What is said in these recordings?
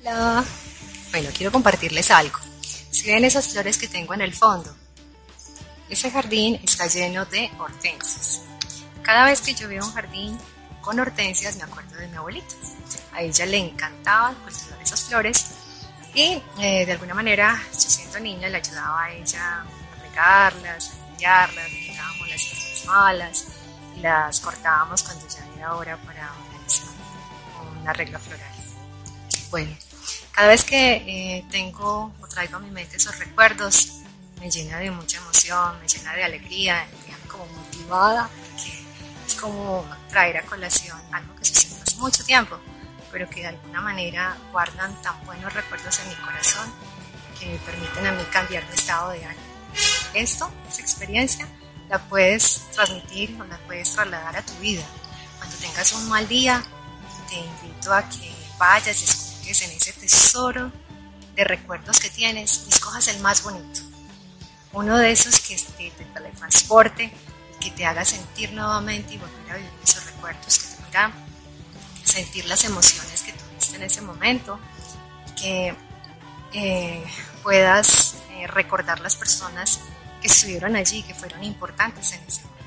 Hola. Bueno, quiero compartirles algo. Si ven esas flores que tengo en el fondo, ese jardín está lleno de hortensias. Cada vez que yo veo un jardín con hortensias me acuerdo de mi abuelita. A ella le encantaba cultivar esas flores y eh, de alguna manera, yo siendo niña, le ayudaba a ella a regarlas, a limpiarlas, le quitábamos las malas y las cortábamos cuando ya era hora para organizar un arreglo floral. Cada vez que eh, tengo o traigo a mi mente esos recuerdos, me llena de mucha emoción, me llena de alegría, me deja como motivada, porque es como traer a colación algo que sucedió hace mucho tiempo, pero que de alguna manera guardan tan buenos recuerdos en mi corazón que me permiten a mí cambiar de estado de ánimo. Esto, esa experiencia, la puedes transmitir o la puedes trasladar a tu vida. Cuando tengas un mal día, te invito a que vayas y escuches en ese tesoro de recuerdos que tienes y escojas el más bonito. Uno de esos que te, te teletransporte que te haga sentir nuevamente y volver a vivir esos recuerdos, que te haga sentir las emociones que tuviste en ese momento, que eh, puedas eh, recordar las personas que estuvieron allí, que fueron importantes en ese momento.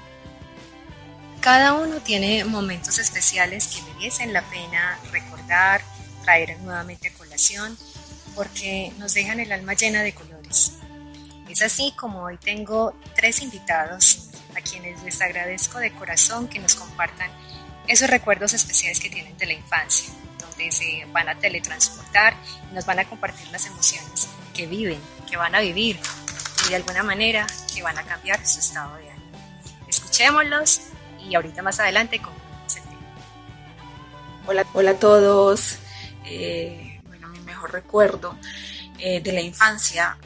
Cada uno tiene momentos especiales que merecen la pena recordar, traer nuevamente a colación, porque nos dejan el alma llena de colores. Es así como hoy tengo tres invitados a quienes les agradezco de corazón que nos compartan esos recuerdos especiales que tienen de la infancia, donde se van a teletransportar y nos van a compartir las emociones que viven, que van a vivir y de alguna manera que van a cambiar su estado de ánimo. Escuchémoslos y ahorita más adelante tema. Hola, hola a todos. Eh, bueno, mi mejor recuerdo eh, de la infancia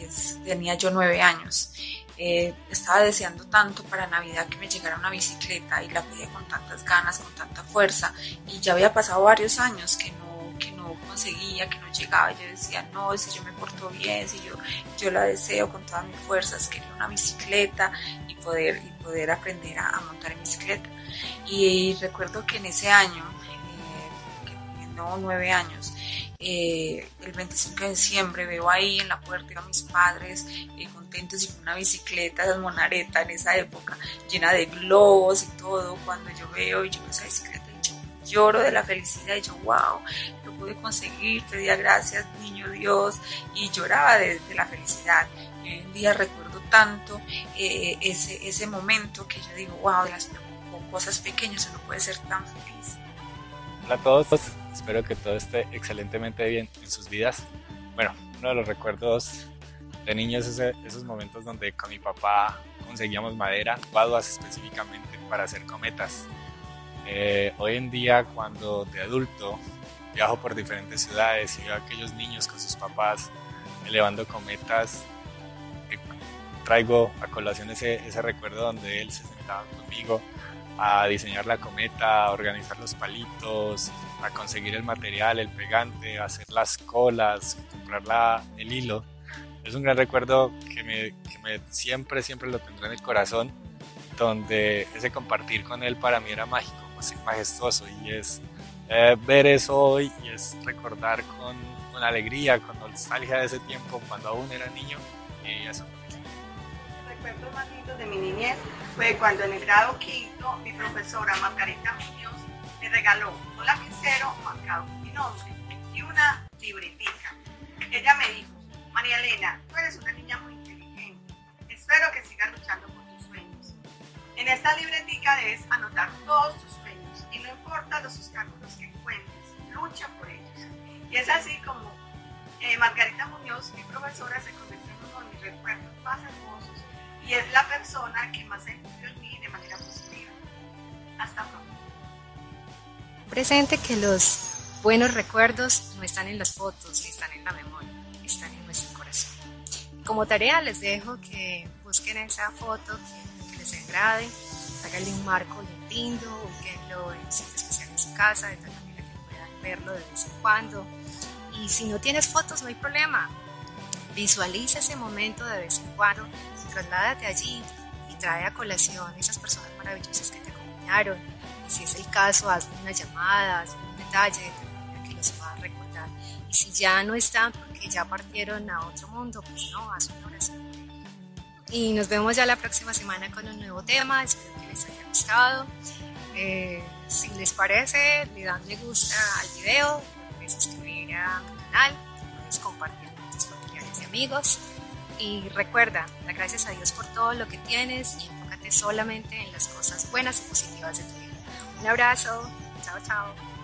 es, tenía yo nueve años. Eh, estaba deseando tanto para Navidad que me llegara una bicicleta y la pedía con tantas ganas, con tanta fuerza. Y ya había pasado varios años que no, que no conseguía, que no llegaba. Yo decía, no, si yo me porto bien, si yo, yo la deseo con todas mis fuerzas, quería una bicicleta y poder, y poder aprender a, montar en bicicleta. Y, recuerdo que en ese año, teniendo nueve años, eh, el 25 de diciembre veo ahí en la puerta a mis padres eh, contentos y con una bicicleta, de monareta en esa época, llena de globos y todo. Cuando yo veo y yo esa bicicleta, yo lloro de la felicidad y yo, wow, lo pude conseguir, pedía gracias, niño Dios, y lloraba de, de la felicidad. Y hoy en día recuerdo tanto eh, ese, ese momento que yo digo, wow, de las cosas pequeñas uno puede ser tan feliz. Hola a todos, espero que todo esté excelentemente bien en sus vidas. Bueno, uno de los recuerdos de niños es esos momentos donde con mi papá conseguíamos madera, guaduas específicamente, para hacer cometas. Eh, hoy en día, cuando de adulto viajo por diferentes ciudades y veo a aquellos niños con sus papás elevando cometas, eh, traigo a colación ese, ese recuerdo donde él se sentaba conmigo a diseñar la cometa, a organizar los palitos, a conseguir el material, el pegante, a hacer las colas, comprar la, el hilo. Es un gran recuerdo que, me, que me, siempre, siempre lo tendré en el corazón, donde ese compartir con él para mí era mágico, majestuoso, y es eh, ver eso hoy y es recordar con, con, alegría, con nostalgia de ese tiempo, cuando aún era niño, y eso. Recuerdo más lindo de mi niñez fue cuando en el grado quinto mi profesora Margarita Muñoz me regaló un lapicero marcado con mi nombre y una libretica. Ella me dijo, María Elena, tú eres una niña muy inteligente. Espero que sigas luchando por tus sueños. En esta libretica debes anotar todos tus sueños y no importa los obstáculos que encuentres, lucha por ellos. Y es así como eh, Margarita Muñoz, mi profesora, se convirtió en uno de mis recuerdos más hermosos y es la persona que más influido en mí de manera positiva. Hasta pronto. Presente que los buenos recuerdos no están en las fotos, ni están en la memoria, están en nuestro corazón. Como tarea les dejo que busquen esa foto que les agrade, háganle un marco lindo, búsquenlo en un sitio especial en su casa, de tal manera que puedan verlo de vez en cuando. Y si no tienes fotos, no hay problema. Visualiza ese momento de vez en cuando, trasládate allí y trae a colación esas personas maravillosas que te acompañaron. Y si es el caso, haz una llamada, haz un detalle de manera que los a recordar Y si ya no están porque ya partieron a otro mundo, pues no, haz una oración. Y nos vemos ya la próxima semana con un nuevo tema. Espero que les haya gustado. Eh, si les parece, le dan me gusta al video, puedes suscribir a mi canal, puedes compartir amigos. Y recuerda, da gracias a Dios por todo lo que tienes y enfócate solamente en las cosas buenas y positivas de tu vida. Un abrazo, chao, chao.